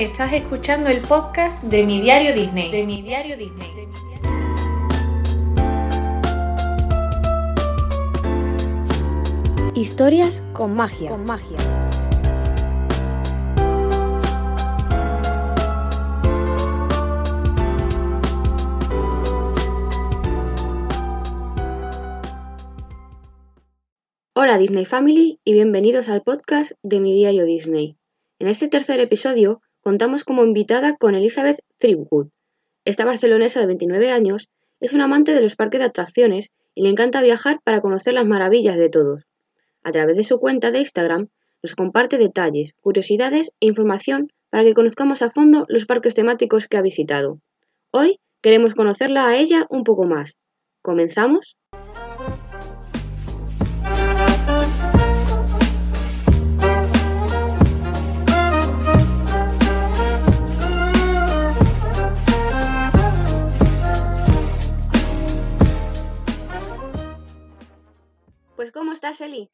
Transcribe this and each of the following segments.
Estás escuchando el podcast de Mi Diario Disney. De Mi Diario Disney. Historias con magia. Con magia. Hola Disney Family y bienvenidos al podcast de Mi Diario Disney. En este tercer episodio contamos como invitada con Elizabeth Threepwood. Esta barcelonesa de 29 años es una amante de los parques de atracciones y le encanta viajar para conocer las maravillas de todos. A través de su cuenta de Instagram nos comparte detalles, curiosidades e información para que conozcamos a fondo los parques temáticos que ha visitado. Hoy queremos conocerla a ella un poco más. ¿Comenzamos? Pues ¿cómo estás, Eli?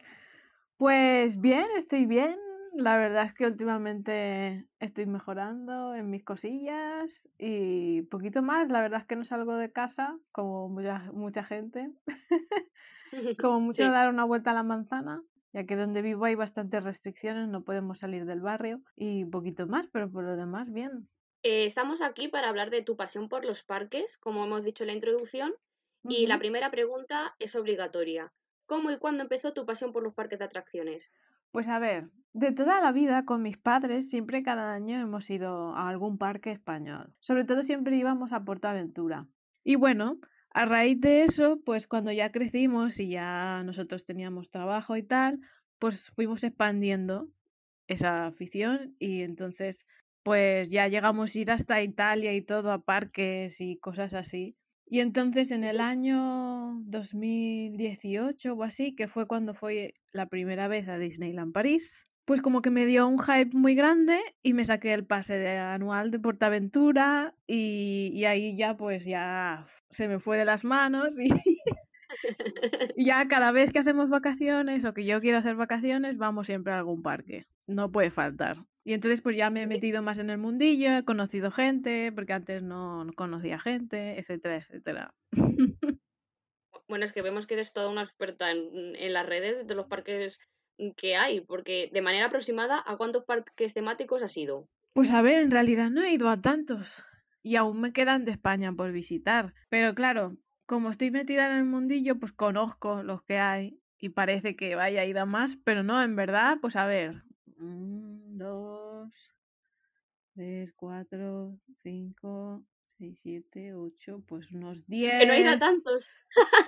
Pues bien, estoy bien. La verdad es que últimamente estoy mejorando en mis cosillas y poquito más. La verdad es que no salgo de casa como mucha, mucha gente. como mucho Sí. dar una vuelta a la manzana, ya que donde vivo hay bastantes restricciones, no podemos salir del barrio y poquito más, pero por lo demás bien. Eh, estamos aquí para hablar de tu pasión por los parques, como hemos dicho en la introducción, y la primera pregunta es obligatoria. ¿Cómo y cuándo empezó tu pasión por los parques de atracciones? Pues a ver, de toda la vida con mis padres siempre cada año hemos ido a algún parque español. Sobre todo siempre íbamos a Portaventura. Y bueno, a raíz de eso, pues cuando ya crecimos y ya nosotros teníamos trabajo y tal, pues fuimos expandiendo esa afición y entonces pues ya llegamos a ir hasta Italia y todo a parques y cosas así. Y entonces en el año 2018 o así, que fue cuando fue la primera vez a Disneyland París, pues como que me dio un hype muy grande y me saqué el pase de anual de Portaventura y, y ahí ya pues ya se me fue de las manos y ya cada vez que hacemos vacaciones o que yo quiero hacer vacaciones, vamos siempre a algún parque. No puede faltar. Y entonces pues ya me he metido más en el mundillo, he conocido gente, porque antes no, no conocía gente, etcétera, etcétera. Bueno, es que vemos que eres toda una experta en, en las redes de los parques que hay, porque de manera aproximada, ¿a cuántos parques temáticos has ido? Pues a ver, en realidad no he ido a tantos y aún me quedan de España por visitar. Pero claro, como estoy metida en el mundillo, pues conozco los que hay y parece que vaya a ir a más, pero no, en verdad, pues a ver, un, dos, tres, cuatro, cinco, seis, siete, ocho, pues unos Que no diez, tantos.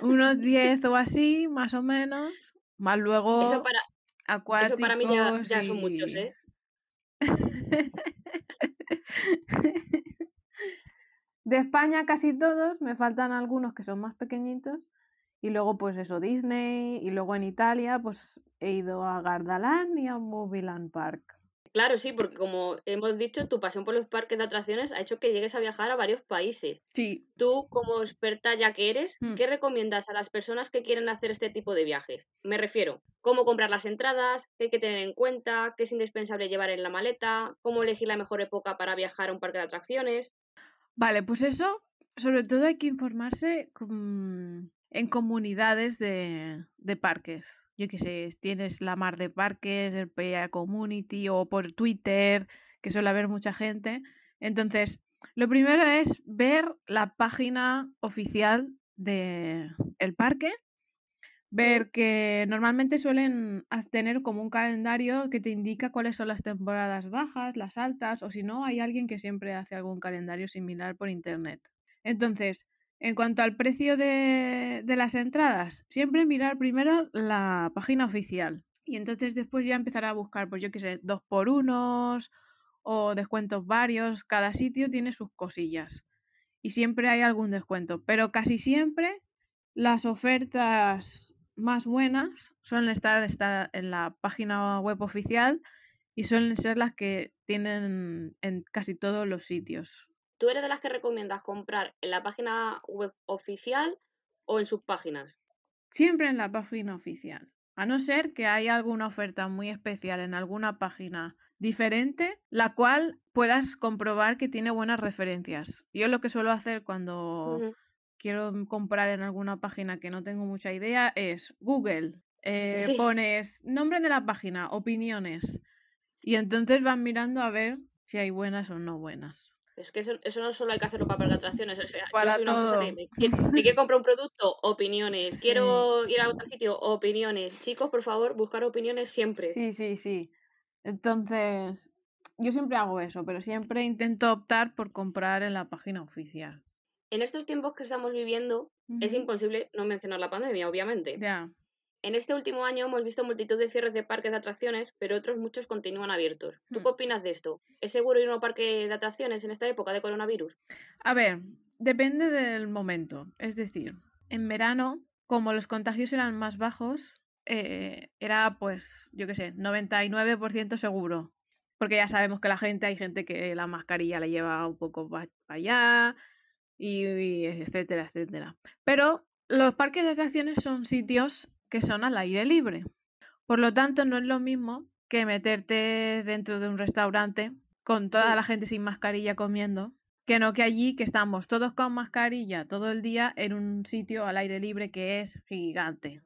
unos diez o así, más o menos, más Eso luego para, eso para mí ya, son muchos. ¿eh? De España casi todos, me faltan algunos que son más pequeñitos. Y luego, pues eso, Disney. Y luego en Italia, pues he ido a Gardaland y a Movieland Park. Claro, sí, porque como hemos dicho, tu pasión por los parques de atracciones ha hecho que llegues a viajar a varios países. Sí. Tú, como experta ya que eres, Hmm. ¿qué recomiendas a las personas que quieren hacer este tipo de viajes? Me refiero, cómo comprar las entradas, qué hay que tener en cuenta, qué es indispensable llevar en la maleta, cómo elegir la mejor época para viajar a un parque de atracciones. Vale, pues eso, sobre todo hay que informarse con- en comunidades de, de parques. Yo qué sé, tienes la mar de parques, el PA Community o por Twitter, que suele haber mucha gente. Entonces, lo primero es ver la página oficial del parque, ver que normalmente suelen tener como un calendario que te indica cuáles son las temporadas bajas, las altas, o si no, hay alguien que siempre hace algún calendario similar por internet. Entonces, en cuanto al precio de, las entradas, siempre mirar primero la página oficial. Y entonces después ya empezar a buscar, pues yo qué sé, dos por unos o descuentos varios. Cada sitio tiene sus cosillas. Y siempre hay algún descuento. Pero casi siempre las ofertas más buenas suelen estar en la página web oficial y suelen ser las que tienen en casi todos los sitios. ¿Tú eres de las que recomiendas comprar en la página web oficial o en sus páginas? Siempre en la página oficial. A no ser que haya alguna oferta muy especial en alguna página diferente, la cual puedas comprobar que tiene buenas referencias. Yo lo que suelo hacer cuando quiero comprar en alguna página que no tengo mucha idea es Google. eh, Sí. Pones nombre de la página, opiniones. Y entonces van mirando a ver si hay buenas o no buenas. Es que eso, eso no solo hay que hacerlo para parque de atracciones. O sea, yo Para soy una todo. me quiero, me quiero comprar un producto, opiniones. Sí. Quiero ir a otro sitio, opiniones. Chicos, por favor, buscar opiniones siempre. Sí, sí, sí. Entonces, yo siempre hago eso, pero siempre intento optar por comprar en la página oficial. En estos tiempos que estamos viviendo, es imposible no mencionar la pandemia, obviamente. Ya. En este último año hemos visto multitud de cierres de parques de atracciones, pero otros muchos continúan abiertos. ¿Tú Hmm. qué opinas de esto? ¿Es seguro ir a un parque de atracciones en esta época de coronavirus? A ver, depende del momento. Es decir, en verano, como los contagios eran más bajos, eh, era pues, yo qué sé, 99% seguro. Porque ya sabemos que la gente, hay gente que la mascarilla la lleva un poco para allá, y, y etcétera, etcétera. Pero los parques de atracciones son sitios que son al aire libre. Por lo tanto, no es lo mismo que meterte dentro de un restaurante con toda la gente sin mascarilla comiendo, que no que allí que estamos todos con mascarilla todo el día en un sitio al aire libre que es gigante.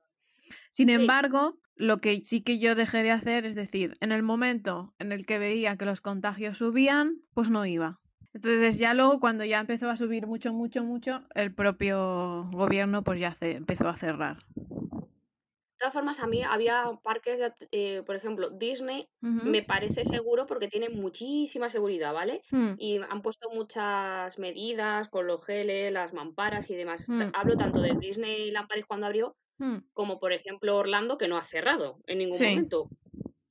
Sin Sí. embargo, lo que sí que yo dejé de hacer es decir, en el momento en el que veía que los contagios subían, pues no iba. Entonces ya luego cuando ya empezó a subir mucho, mucho, mucho, el propio gobierno pues ya empezó a cerrar. De todas formas, a mí había parques, de eh, por ejemplo, Disney me parece seguro porque tiene muchísima seguridad, ¿vale? Mm, Y han puesto muchas medidas con los geles, las mamparas y demás. T- Mm. Hablo tanto de Disneyland Paris cuando abrió, mm. como por ejemplo Orlando, que no ha cerrado en ningún Sí. momento.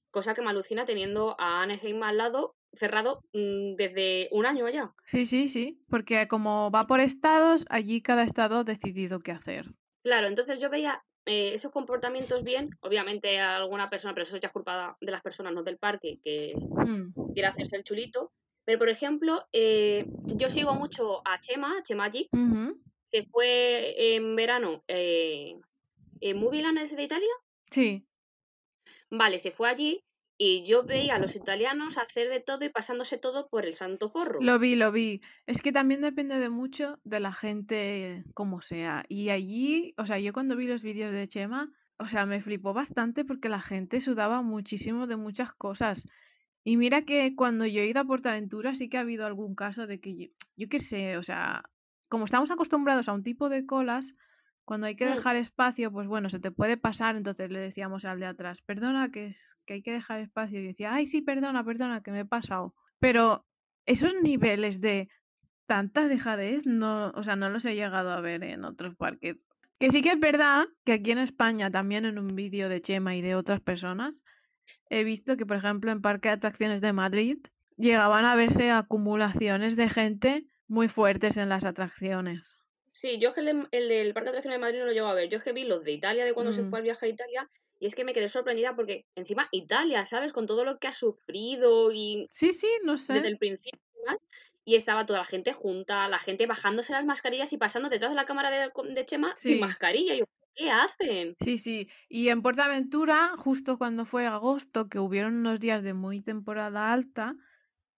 Cosa que me alucina teniendo a Anaheim al lado cerrado mm, desde un año ya. Sí, sí, sí, porque como va por estados, allí cada estado ha decidido qué hacer. Claro, entonces yo veía eh, esos comportamientos bien, obviamente a alguna persona, pero eso ya es culpa de las personas, no del parque, que Mm, quiere hacerse el chulito. Pero por ejemplo, eh, yo sigo mucho a Chema, a Chemagic, ujú. se fue en verano. Eh, ¿en Movieland de Italia? Sí, Vale, se fue allí y yo veía a los italianos hacer de todo y pasándose todo por el santo forro. lo vi, lo vi. Es que también depende de mucho de la gente como sea. Y allí, o sea, yo cuando vi los vídeos de Chema, o sea, me flipó bastante porque la gente sudaba muchísimo de muchas cosas. Y mira que cuando yo he ido a Portaventura sí que ha habido algún caso de que yo, yo qué sé, o sea, como estamos acostumbrados a un tipo de colas, cuando hay que Mm. dejar espacio, pues bueno, se te puede pasar, entonces le decíamos al de atrás, perdona, que, es, que hay que dejar espacio. Y decía, ay, sí, perdona, perdona, que me he pasado. Pero esos niveles de tanta dejadez, no, o sea, no los he llegado a ver en otros parques. Que sí que es verdad que aquí en España, también en un vídeo de Chema y de otras personas, he visto que, por ejemplo, en Parque de Atracciones de Madrid llegaban a verse acumulaciones de gente muy fuertes en las atracciones. Sí, yo es que el, de- el del Parque de Atracciones de Madrid no lo llego a ver. Yo es que vi los de Italia de cuando se Mm. fue al viaje a Italia y es que me quedé sorprendida porque encima Italia, ¿sabes? Con todo lo que ha sufrido y Sí, sí, no desde sé. el principio y demás, y estaba toda la gente junta, la gente bajándose las mascarillas y pasando detrás de la cámara de, de Chema sin mascarilla. Y yo, ¿qué hacen? Sí, sí. Y en Portaventura, justo cuando fue agosto, que hubieron unos días de muy temporada alta,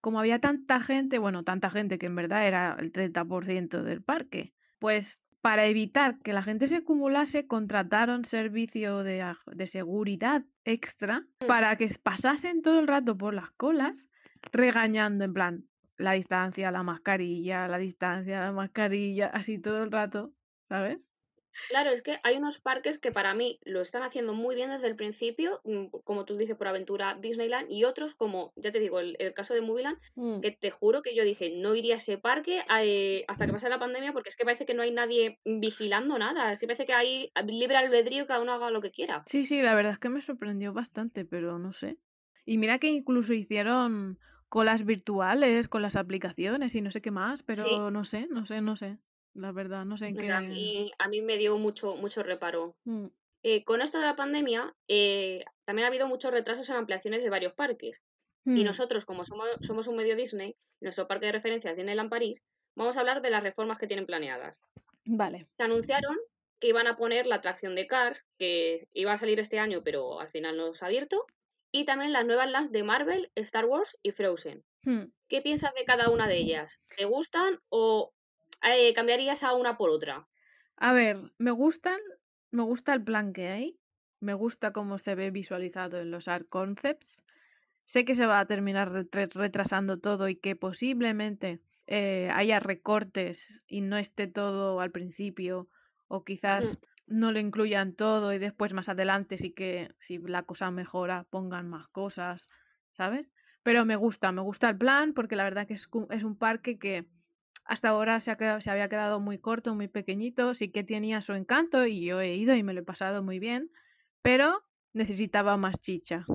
como había tanta gente, bueno, tanta gente que en verdad era el 30% del parque, pues para evitar que la gente se acumulase, contrataron servicio de, de seguridad extra Mm. para que pasasen todo el rato por las colas regañando en plan la distancia, la mascarilla, la distancia, la mascarilla, así todo el rato, ¿sabes? Claro, es que hay unos parques que para mí lo están haciendo muy bien desde el principio, mm, como tú dices, por aventura Disneyland, y otros como, ya te digo, el, el caso de Movieland, Mm. que te juro que yo dije, no iría a ese parque eh, hasta que pase la pandemia, porque es que parece que no hay nadie vigilando nada, es que parece que hay libre albedrío, cada uno haga lo que quiera. Sí, sí, la verdad es que me sorprendió bastante, pero no sé. Y mira que incluso hicieron colas virtuales con las aplicaciones y no sé qué más, pero no sé, no sé, no sé. La verdad, no sé en qué. a mí, a mí me dio mucho, mucho reparo. Mm, Eh, con esto de la pandemia, eh, también ha habido muchos retrasos en ampliaciones de varios parques. Y mm, nosotros, como somos, somos un medio Disney, nuestro parque de referencia es Disneyland París, vamos a hablar de las reformas que tienen planeadas. Vale. Se anunciaron que iban a poner la atracción de Cars, que iba a salir este año, pero al final no se ha abierto, y también las nuevas lands de Marvel, Star Wars y Frozen. Hmm. ¿Qué piensas de cada una de ellas? ¿Te gustan o eh, cambiarías a una por otra? A ver, me gustan, me gusta el plan que hay, me gusta cómo se ve visualizado en los art concepts. Sé que se va a terminar retrasando todo y que posiblemente eh, haya recortes y no esté todo al principio o quizás no lo incluyan todo y después más adelante sí que si la cosa mejora pongan más cosas, ¿sabes? Pero me gusta, me gusta el plan porque la verdad que es un parque que hasta ahora se, ha quedado- se había quedado muy corto, muy pequeñito, sí que tenía su encanto y yo he ido y me lo he pasado muy bien, pero necesitaba más chicha,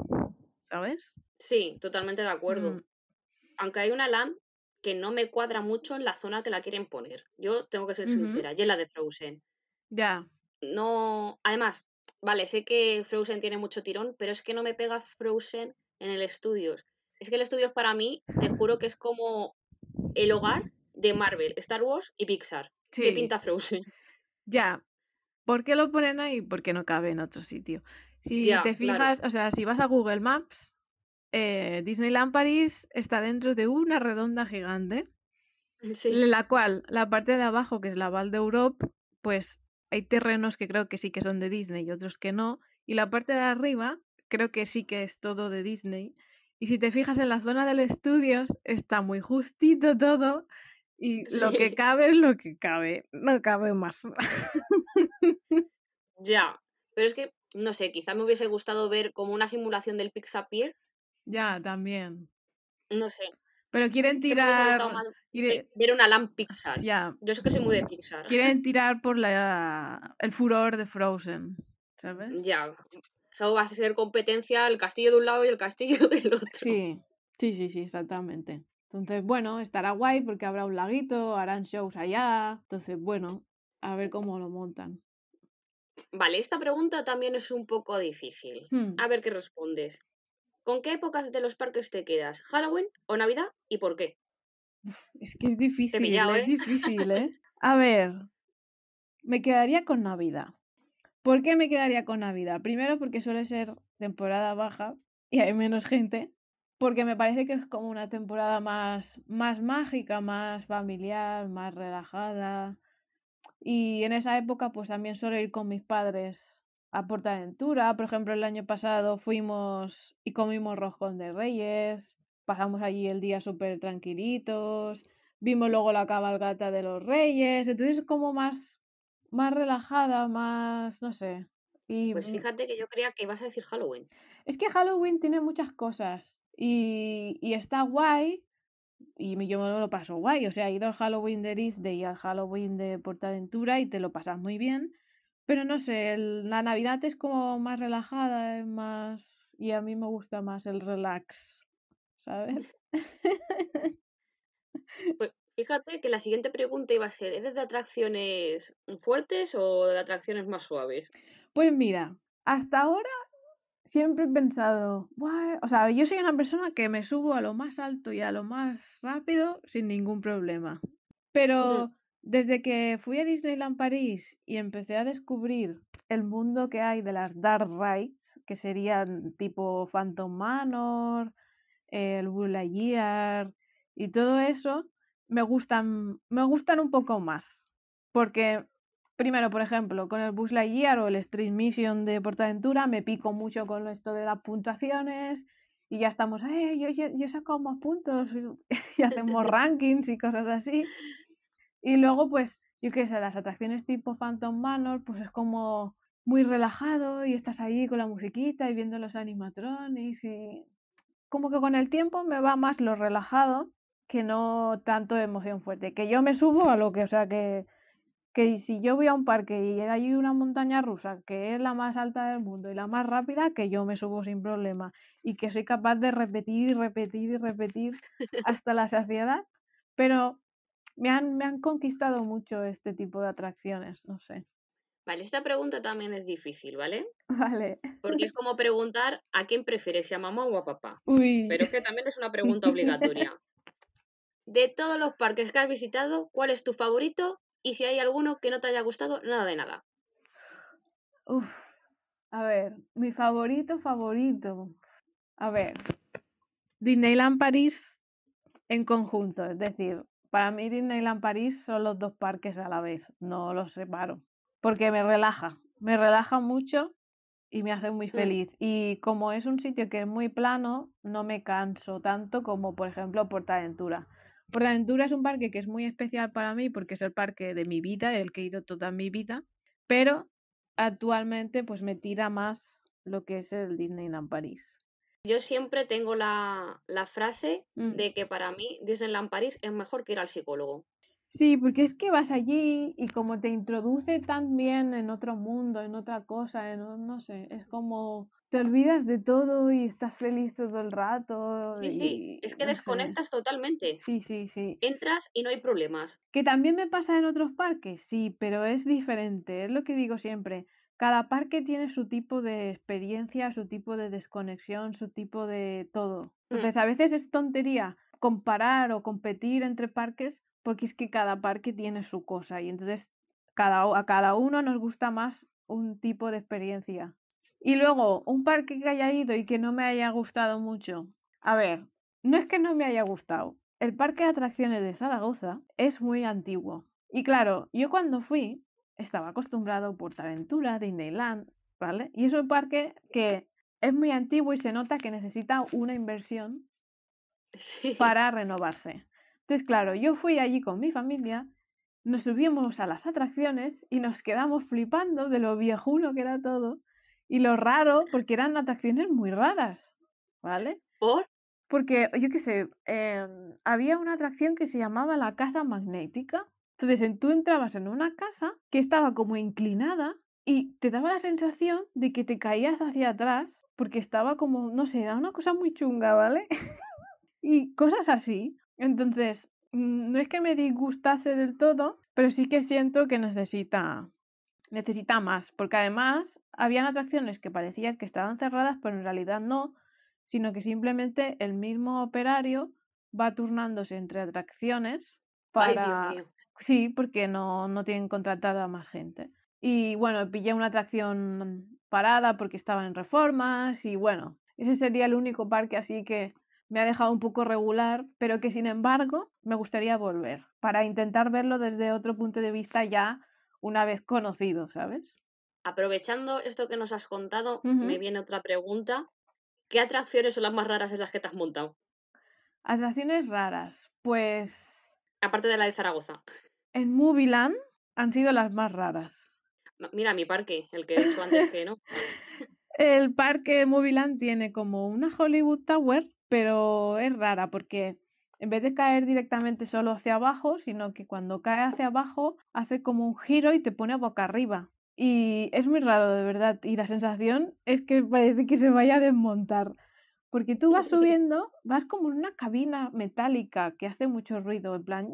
¿sabes? Sí, totalmente de acuerdo. Mm, Aunque hay una LAN que no me cuadra mucho en la zona que la quieren poner. Yo tengo que ser sincera, y es la de Frozen. ya, No, además, vale, sé que Frozen tiene mucho tirón, pero es que no me pega Frozen en el Studios. Es que el Studios para mí, te juro que es como el hogar de Marvel, Star Wars y Pixar. ¿Qué pinta Frozen? ya. ¿Por qué lo ponen ahí? Porque no cabe en otro sitio. Si Ya, te claro. fijas, o sea, si vas a Google Maps, eh, Disneyland París está dentro de una redonda gigante. Sí. La cual, la parte de abajo, que es la Val d'Europe, pues hay terrenos que creo que sí que son de Disney y otros que no. Y la parte de arriba, creo que sí que es todo de Disney. Y si te fijas en la zona del estudios, está muy justito todo. Y lo que cabe es lo que cabe. No cabe más. Ya, pero es que, no sé, quizá me hubiese gustado ver como una simulación del Pixapier, ya, también. no sé. Pero quieren tirar. quiere- ve- ver una LAN Pixar. ya, Yo sé que soy muy de Pixar. quieren tirar por la, el furor de Frozen. ¿Sabes? Ya, eso va a ser competencia el castillo de un lado y el castillo del otro. Sí, sí, sí, sí, exactamente. Entonces, bueno, estará guay porque habrá un laguito, harán shows allá. Entonces, bueno, a ver cómo lo montan. Vale, esta pregunta también es un poco difícil. Hmm, A ver qué respondes. ¿Con qué épocas de los parques te quedas? ¿Halloween o Navidad? ¿Y por qué? Es que es difícil, pillado, es ¿eh? difícil, ¿eh? A ver, me quedaría con Navidad. ¿Por qué me quedaría con Navidad? Primero porque suele ser temporada baja y hay menos gente. Porque me parece que es como una temporada más, más mágica, más familiar, más relajada. Y en esa época pues también suelo ir con mis padres a Portaventura. Por ejemplo, el año pasado fuimos y comimos roscón de Reyes. Pasamos allí el día súper tranquilitos. Vimos luego la cabalgata de los Reyes. Entonces es como más, más relajada, más, no sé. Y Pues mm, fíjate que yo creía que ibas a decir Halloween. es que Halloween tiene muchas cosas y, y está guay y yo me lo paso guay. O sea, he ido al Halloween de Disney y al Halloween de Portaventura y te lo pasas muy bien. Pero no sé, el- la Navidad es como más relajada, es más... Y a mí me gusta más el relax, ¿sabes? Pues fíjate que la siguiente pregunta iba a ser, ¿eres de atracciones fuertes o de atracciones más suaves? Pues mira, hasta ahora siempre he pensado, "Buah", o sea, yo soy una persona que me subo a lo más alto y a lo más rápido sin ningún problema. Pero desde que fui a Disneyland París y empecé a descubrir el mundo que hay de las dark rides, que serían tipo Phantom Manor, el Lightyear y todo eso, me gustan, me gustan un poco más. Porque, primero, por ejemplo, con el Buzz Lightyear o el Street Mission de Portaventura, me pico mucho con esto de las puntuaciones y ya estamos, eh, yo, yo, yo he sacado más puntos y hacemos rankings y cosas así. Y luego, pues, yo qué sé, las atracciones tipo Phantom Manor, pues es como muy relajado y estás ahí con la musiquita y viendo los animatronics y como que con el tiempo me va más lo relajado que no tanto emoción fuerte. Que yo me subo a lo que, o sea, que, que si yo voy a un parque y hay una montaña rusa que es la más alta del mundo y la más rápida, que yo me subo sin problema y que soy capaz de repetir y repetir y repetir hasta la saciedad. Pero me han, me han conquistado mucho este tipo de atracciones, no sé. Vale, esta pregunta también es difícil, ¿vale? Vale. Porque es como preguntar a quién prefieres, si a mamá o a papá. Uy. Pero es que también es una pregunta obligatoria. De todos los parques que has visitado, ¿cuál es tu favorito? Y si hay alguno que no te haya gustado, nada de nada. Uf. A ver, mi favorito, favorito. A ver, Disneyland París en conjunto, es decir, para mí Disneyland París son los dos parques a la vez, no los separo, porque me relaja, me relaja mucho y me hace muy Mm. feliz. Y como es un sitio que es muy plano, no me canso tanto como, por ejemplo, Portaventura. Portaventura es un parque que es muy especial para mí porque es el parque de mi vida, el que he ido toda mi vida, pero actualmente pues me tira más lo que es el Disneyland París. Yo siempre tengo la, la frase Mm. de que para mí Disneyland París es mejor que ir al psicólogo. Sí, porque es que vas allí y como te introduce tan bien en otro mundo, en otra cosa, en, no sé, es como te olvidas de todo y estás feliz todo el rato Sí, sí, y es que no sé. desconectas totalmente. Sí, sí, sí. Entras y no hay problemas. Que también me pasa en otros parques, sí, pero es diferente, es lo que digo siempre. Cada parque tiene su tipo de experiencia, su tipo de desconexión, su tipo de todo. Mm. Entonces, a veces es tontería comparar o competir entre parques porque es que cada parque tiene su cosa y entonces cada, a cada uno nos gusta más un tipo de experiencia. Y luego, un parque que haya ido y que no me haya gustado mucho. A ver, no es que no me haya gustado. El parque de atracciones de Zaragoza es muy antiguo. Y claro, yo cuando fui estaba acostumbrado a Portaventura, Disneyland, ¿vale? Y es un parque que es muy antiguo y se nota que necesita una inversión Sí. para renovarse. Entonces, claro, yo fui allí con mi familia, nos subimos a las atracciones y nos quedamos flipando de lo viejuno que era todo y lo raro, porque eran atracciones muy raras, ¿vale? ¿Por? Porque, yo qué sé, em, había una atracción que se llamaba la casa magnética. Entonces, en- tú entrabas en una casa que estaba como inclinada y te daba la sensación de que te caías hacia atrás porque estaba como, no sé, era una cosa muy chunga, ¿vale? y cosas así. Entonces, mm, no es que me disgustase del todo, pero sí que siento que necesita necesita más, porque además habían atracciones que parecían que estaban cerradas, pero en realidad no, sino que simplemente el mismo operario va turnándose entre atracciones Ay, para... Dios mío. Sí, porque no, no tienen contratada a más gente. Y bueno, pillé una atracción parada porque estaba en reformas y bueno, ese sería el único parque así que me ha dejado un poco regular, pero que sin embargo me gustaría volver para intentar verlo desde otro punto de vista ya una vez conocido, ¿sabes? Aprovechando esto que nos has contado, me viene otra pregunta. ¿Qué atracciones son las más raras en las que te has montado? Atracciones raras, pues Aparte de la de Zaragoza. en Movieland han sido las más raras. Mira mi parque, el que he dicho antes que no. El parque Movieland tiene como una Hollywood Tower, pero es rara porque en vez de caer directamente solo hacia abajo, sino que cuando cae hacia abajo hace como un giro y te pone boca arriba. Y es muy raro, de verdad. Y la sensación es que parece que se vaya a desmontar. Porque tú vas subiendo, vas como en una cabina metálica que hace mucho ruido, en plan.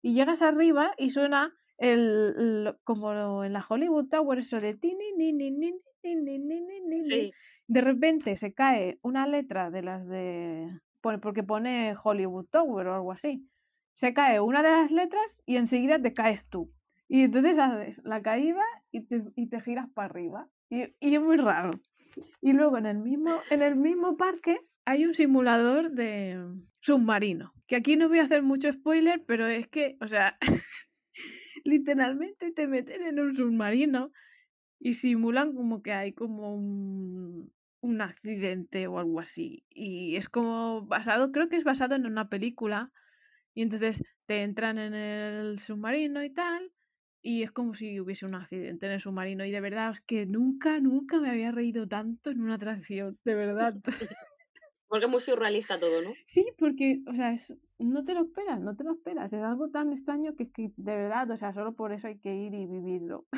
Y llegas arriba y suena el, como en la Hollywood Tower, eso de. De repente se cae una letra de las de... Porque pone Hollywood Tower o algo así. Se cae una de las letras y enseguida te caes tú. Y entonces haces la caída y te, y te giras para arriba. Y, y es muy raro. Y luego en el mismo, en el mismo parque hay un simulador de submarino. Que aquí no voy a hacer mucho spoiler, pero es que, o sea, literalmente te meten en un submarino y simulan como que hay como un, un accidente o algo así. Y es como basado, creo que es basado en una película. Y entonces te entran en el submarino y tal. Y es como si hubiese un accidente en el submarino. Y de verdad es que nunca, nunca me había reído tanto en una atracción. De verdad. porque es muy surrealista todo, ¿no? Sí, porque, o sea, es, no te lo esperas, no te lo esperas. Es algo tan extraño que es que, de verdad, o sea, solo por eso hay que ir y vivirlo.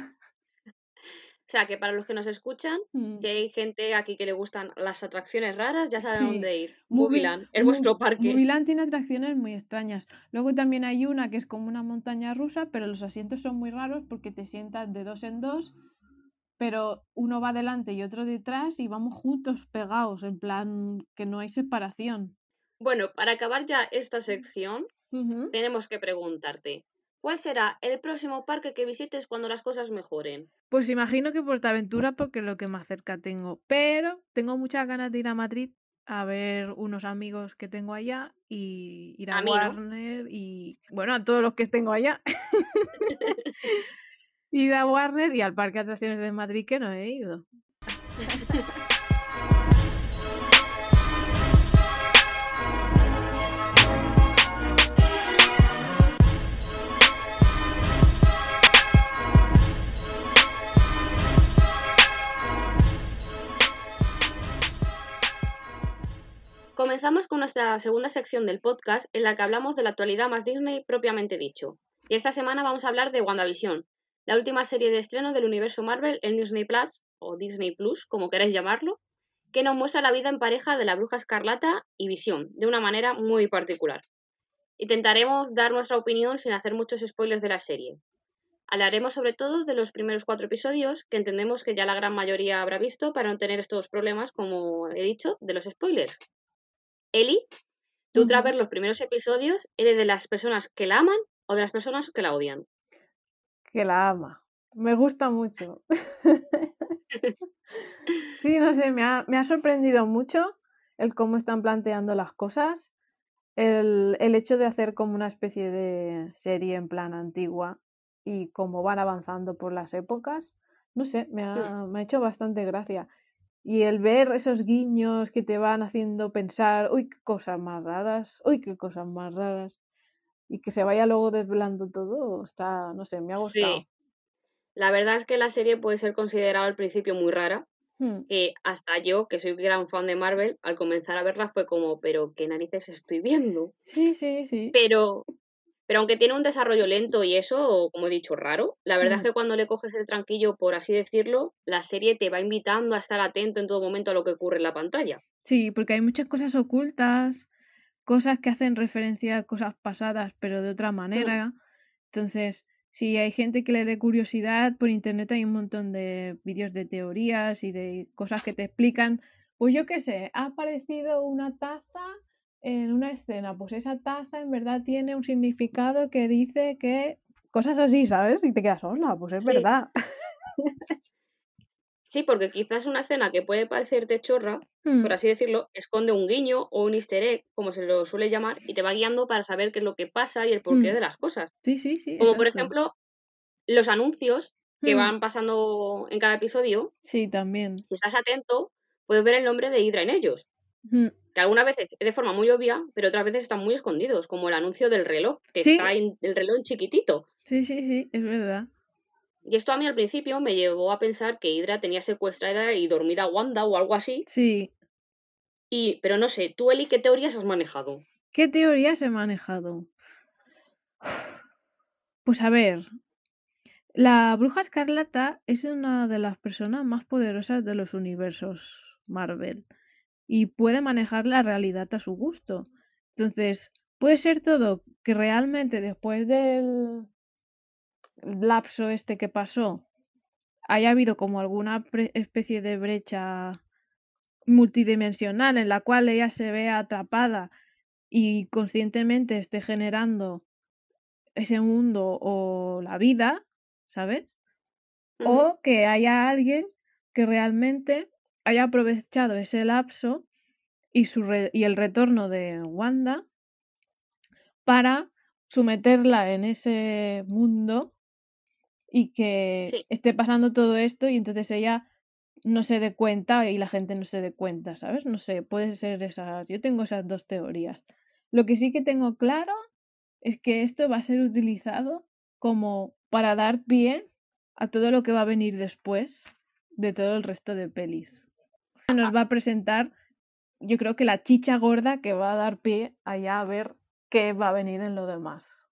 O sea, que para los que nos escuchan, Mm. que hay gente aquí que le gustan las atracciones raras, ya saben Sí. dónde ir. Movieland, es vuestro parque. Movieland tiene atracciones muy extrañas. Luego también hay una que es como una montaña rusa, pero los asientos son muy raros porque te sientas de dos en dos, pero uno va delante y otro detrás y vamos juntos pegados, en plan que no hay separación. Bueno, para acabar ya esta sección, tenemos que preguntarte, ¿Cuál será el próximo parque que visites cuando las cosas mejoren? Pues imagino que Portaventura porque es lo que más cerca tengo. Pero tengo muchas ganas de ir a Madrid a ver unos amigos que tengo allá y ir a. Warner y bueno, a todos los que tengo allá. ir a Warner y al Parque de Atracciones de Madrid que no he ido. Comenzamos con nuestra segunda sección del podcast en la que hablamos de la actualidad más Disney propiamente dicho. Y esta semana vamos a hablar de WandaVision, la última serie de estreno del universo Marvel en Disney Plus, o Disney Plus, como queráis llamarlo, que nos muestra la vida en pareja de la bruja escarlata y Visión, de una manera muy particular. Intentaremos dar nuestra opinión sin hacer muchos spoilers de la serie. Hablaremos sobre todo de los primeros cuatro episodios, que entendemos que ya la gran mayoría habrá visto para no tener estos problemas, como he dicho, de los spoilers. Eli, tú tras ver los primeros episodios, ¿eres de las personas que la aman o de las personas que la odian? Que la ama. Me gusta mucho. Sí, no sé, me ha, me ha sorprendido mucho el cómo están planteando las cosas. El, el hecho de hacer como una especie de serie en plan antigua y cómo van avanzando por las épocas. No sé, me ha, me ha hecho bastante gracia. Y el ver esos guiños que te van haciendo pensar, uy, qué cosas más raras, uy, qué cosas más raras. Y que se vaya luego desvelando todo, está, no sé, me ha gustado. Sí. La verdad es que la serie puede ser considerada al principio muy rara, Hmm. que hasta yo, que soy gran fan de Marvel, al comenzar a verla fue como, pero qué narices estoy viendo. Sí, sí, sí. Pero, pero aunque tiene un desarrollo lento y eso, como he dicho, raro, la verdad es Mm. que cuando le coges el tranquillo, por así decirlo, la serie te va invitando a estar atento en todo momento a lo que ocurre en la pantalla. Sí, porque hay muchas cosas ocultas, cosas que hacen referencia a cosas pasadas, pero de otra manera. Entonces, si hay gente que le dé curiosidad, por internet hay un montón de vídeos de teorías y de cosas que te explican. Pues yo qué sé, ha aparecido una taza en una escena, pues esa taza en verdad tiene un significado que dice que cosas así, ¿sabes? Y te quedas, hola, pues es Sí. verdad. Sí, porque quizás una escena que puede parecerte chorra, Mm, por así decirlo, esconde un guiño o un easter egg, como se lo suele llamar, y te va guiando para saber qué es lo que pasa y el porqué Mm. de las cosas. Sí, sí, sí. Como por ejemplo, los anuncios que Mm, van pasando en cada episodio, Sí, también. si estás atento, puedes ver el nombre de Hydra en ellos. Que algunas veces es de forma muy obvia, pero otras veces están muy escondidos, como el anuncio del reloj, que Sí. está en el reloj en chiquitito. Sí, sí, sí, es verdad. Y esto a mí al principio me llevó a pensar que Hydra tenía secuestrada y dormida a Wanda o algo así. Sí. Y, pero no sé, tú, Eli, ¿qué teorías has manejado? ¿Qué teorías he manejado? Pues a ver, la Bruja Escarlata es una de las personas más poderosas de los universos Marvel y puede manejar la realidad a su gusto. Entonces, puede ser todo que realmente después del lapso este que pasó haya habido como alguna especie de brecha multidimensional en la cual ella se vea atrapada y conscientemente esté generando ese mundo o la vida, ¿sabes? O que haya alguien que realmente haya aprovechado ese lapso y, su re- y el retorno de Wanda para someterla en ese mundo y que Sí. esté pasando todo esto y entonces ella no se dé cuenta y la gente no se dé cuenta, ¿sabes? No sé, puede ser esas. Yo tengo esas dos teorías. Lo que sí que tengo claro es que esto va a ser utilizado como para dar pie a todo lo que va a venir después de todo el resto de pelis. Nos va a presentar, yo creo que la chicha gorda que va a dar pie allá a ver qué va a venir en lo demás.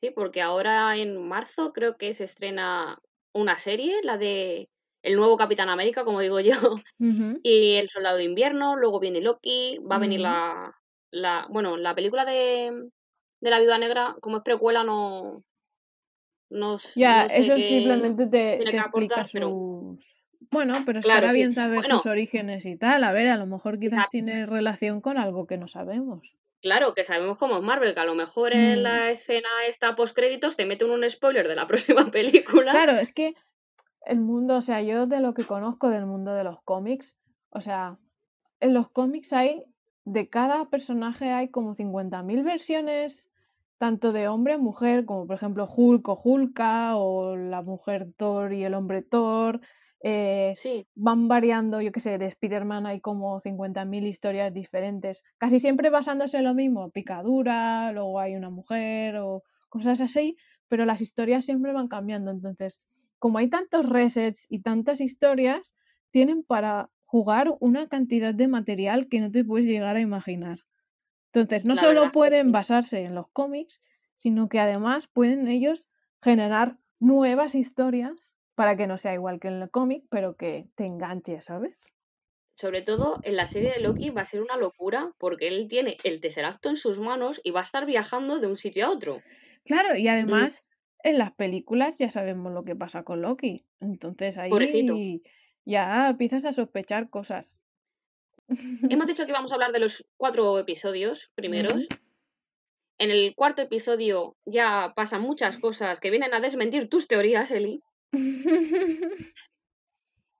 Sí, porque ahora en marzo creo que se estrena una serie, la de El nuevo Capitán América, como digo yo, y El Soldado de Invierno, luego viene Loki, va a venir la, la, bueno, la película de, de la Viuda Negra, como es precuela, no, no, Ya, no sé eso simplemente te, te explica aportar, pero sus... Bueno, pero claro, estará sí. bien saber Bueno, sus orígenes y tal. A ver, a lo mejor quizás exacto. tiene relación con algo que no sabemos. Claro, que sabemos cómo es Marvel, que a lo mejor en Mm. la escena esta post créditos te meten un spoiler de la próxima película. Claro, es que el mundo, o sea, yo de lo que conozco del mundo de los cómics, o sea, en los cómics hay, de cada personaje hay como 50.000 versiones, tanto de hombre a mujer, como por ejemplo Hulk o Hulka, o la mujer Thor y el hombre Thor. eh, Sí, van variando, yo qué sé, de Spider-Man hay como 50.000 historias diferentes, casi siempre basándose en lo mismo, picadura, luego hay una mujer o cosas así, pero las historias siempre van cambiando. Entonces, como hay tantos resets y tantas historias, tienen para jugar una cantidad de material que no te puedes llegar a imaginar. Entonces, no La solo pueden sí. basarse en los cómics, sino que además pueden ellos generar nuevas historias para que no sea igual que en el cómic, pero que te enganche, ¿sabes? sobre todo en la serie de Loki va a ser una locura porque él tiene el Tesseracto en sus manos y va a estar viajando de un sitio a otro. Claro, y Mm, además en las películas ya sabemos lo que pasa con Loki. Entonces Pobrecito. ahí ya empiezas a sospechar cosas. Hemos dicho que íbamos a hablar de los cuatro episodios primeros. En el cuarto episodio ya pasan muchas cosas que vienen a desmentir tus teorías, Eli.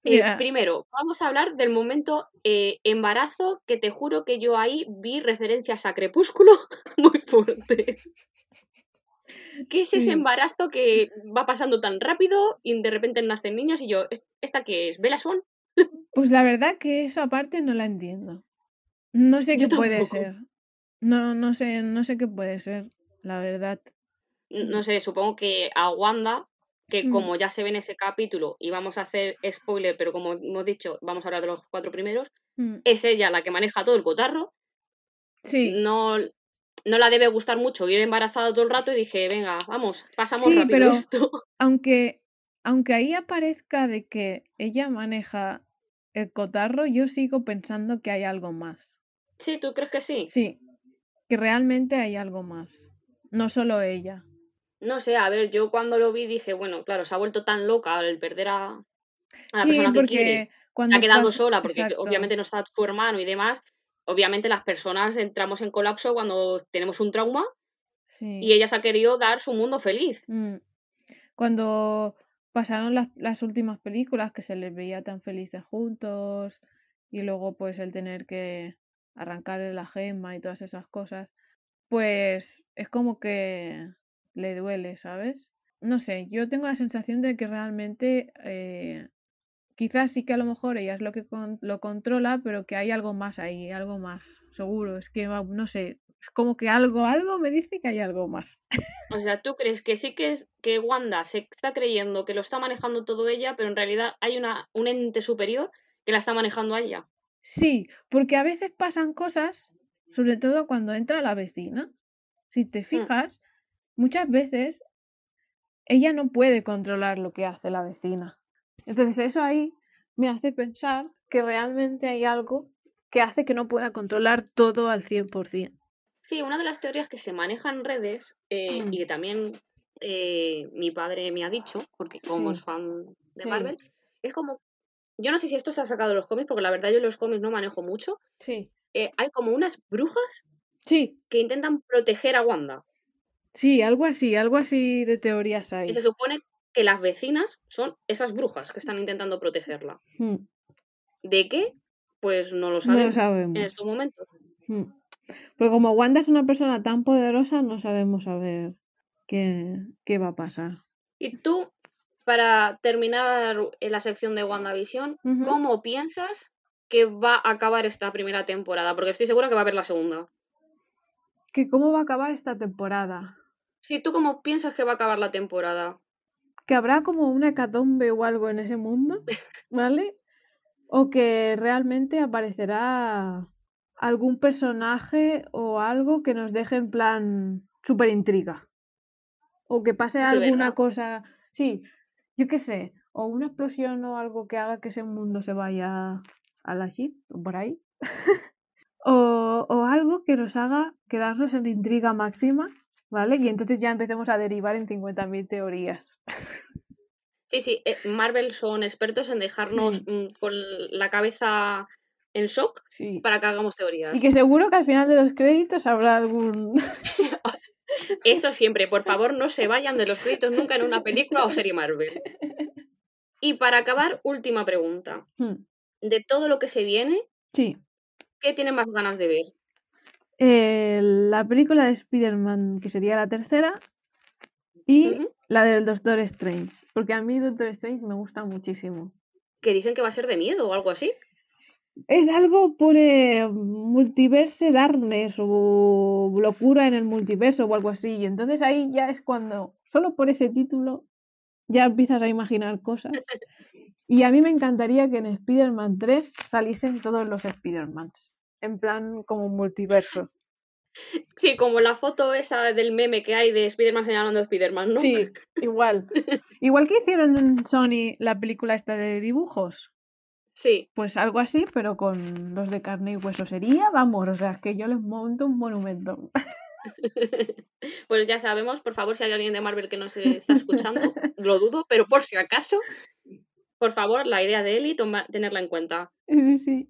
Eh. Primero, vamos a hablar del momento eh, embarazo, que te juro que yo ahí vi referencias a Crepúsculo muy fuertes. ¿Qué es ese Sí. embarazo que va pasando tan rápido y de repente nacen niños y yo, ¿es- ¿esta qué es? ¿Bella Swan? Pues la verdad que esa parte no la entiendo. No sé Yo qué puede ser. No, no sé, no sé qué puede ser, la verdad. No sé, supongo que a Wanda, que Mm. como ya se ve en ese capítulo, y vamos a hacer spoiler, pero como hemos dicho, vamos a hablar de los cuatro primeros, Mm, es ella la que maneja todo el cotarro. Sí, No, no la debe gustar mucho ir embarazada todo el rato y dije, venga, vamos, pasamos Sí, rápido pero- esto. aunque, aunque ahí aparezca de que ella maneja el cotarro, yo sigo pensando que hay algo más. Sí, ¿tú crees que sí? Sí, que realmente hay algo más. No solo ella. No sé, a ver, yo cuando lo vi dije, bueno, claro, se ha vuelto tan loca al perder a, a la Sí, persona que quiere. Se cuando ha quedado sola porque Exacto. obviamente no está su hermano y demás. Obviamente las personas entramos en colapso cuando tenemos un trauma Sí. y ella se ha querido dar su mundo feliz. Mm. Cuando pasaron las, las últimas películas que se les veía tan felices juntos y luego pues el tener que arrancarle la gema y todas esas cosas, pues es como que le duele, ¿sabes? No sé, yo tengo la sensación de que realmente eh, quizás sí que a lo mejor ella es lo que con- lo controla, pero que hay algo más ahí, algo más, seguro. Es que no sé, es como que algo, algo me dice que hay algo más. O sea, ¿tú crees que sí que es que Wanda se está creyendo que lo está manejando todo ella, pero en realidad hay una, un ente superior que la está manejando a ella? Sí, porque a veces pasan cosas, sobre todo cuando entra la vecina. Si te fijas, muchas veces ella no puede controlar lo que hace la vecina. Entonces eso ahí me hace pensar que realmente hay algo que hace que no pueda controlar todo al 100%. Sí, una de las teorías que se maneja en redes eh, Mm. y que también eh, mi padre me ha dicho, porque como Sí. es fan de Sí. Marvel, es como, yo no sé si esto está sacado de los cómics, porque la verdad yo los cómics no manejo mucho, Sí. eh, hay como unas brujas Sí, que intentan proteger a Wanda. sí, algo así, algo así de teorías hay. Y se supone que las vecinas son esas brujas que están intentando protegerla. Mm, ¿De qué? Pues no lo No sabemos en estos momentos. Mm. Porque como Wanda es una persona tan poderosa, no sabemos saber qué, qué va a pasar. Y tú, para terminar en la sección de WandaVision, Ujú. ¿cómo piensas que va a acabar esta primera temporada? Porque estoy segura que va a haber la segunda. Que cómo va a acabar esta temporada. Sí, ¿tú cómo piensas que va a acabar la temporada? Que habrá como una hecatombe o algo en ese mundo, ¿vale? O que realmente aparecerá algún personaje o algo que nos deje en plan súper intriga. O que pase Sí, alguna ¿verdad? cosa, sí, yo qué sé, o una explosión o algo que haga que ese mundo se vaya a la shit, o por ahí. o, o algo que nos haga quedarnos en intriga máxima, ¿vale? Y entonces ya empecemos a derivar en 50.000 teorías. Sí, sí, eh, Marvel son expertos en dejarnos Sí. mm, con la cabeza en shock Sí. para que hagamos teorías. Y que seguro que al final de los créditos habrá algún. Eso siempre, por favor, no se vayan de los créditos nunca en una película o serie Marvel. Y para acabar, última pregunta. Hmm, De todo lo que se viene, Sí. ¿qué tienen más ganas de ver? Eh, la película de Spider-Man, que sería la tercera, y la del Doctor Strange. Porque a mí Doctor Strange me gusta muchísimo. Que dicen que va a ser de miedo o algo así. Es algo por eh, multiverse darkness o locura en el multiverso o algo así. Y entonces ahí ya es cuando, solo por ese título, ya empiezas a imaginar cosas. Y a mí me encantaría que en Spider-Man 3 saliesen todos los Spider-Man. En plan como multiverso. Sí, como la foto esa del meme que hay de Spider-Man señalando a Spider-Man, ¿no? Sí, igual. Igual que hicieron en Sony la película esta de dibujos. Sí. Pues algo así, pero con los de carne y hueso sería, vamos, o sea, que yo les monto un monumento. Pues ya sabemos, por favor, si hay alguien de Marvel que nos está escuchando, lo dudo, pero por si acaso, por favor, la idea de Eli, toma- tenerla en cuenta. Sí, sí.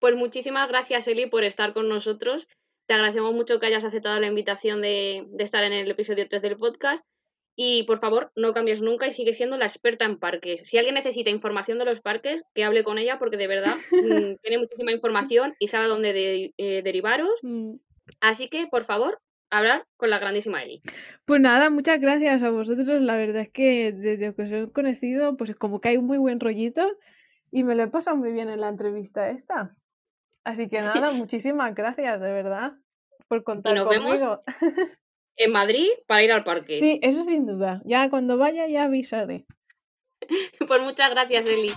Pues muchísimas gracias, Eli, por estar con nosotros. Te agradecemos mucho que hayas aceptado la invitación de, de estar en el episodio 3 del podcast. Y por favor, no cambies nunca y sigue siendo la experta en parques. Si alguien necesita información de los parques, que hable con ella porque de verdad mm, tiene muchísima información y sabe dónde de- eh, derivaros. Mm. Así que, por favor, hablar con la grandísima Eli. Pues nada, muchas gracias a vosotros. La verdad es que desde que os he conocido, pues es como que hay un muy buen rollito y me lo he pasado muy bien en la entrevista esta. Así que nada, muchísimas gracias, de verdad, por contar nos vemos conmigo. En Madrid para ir al parque. Sí, eso sin duda. Ya cuando vaya ya avisaré. Pues muchas gracias, Eli.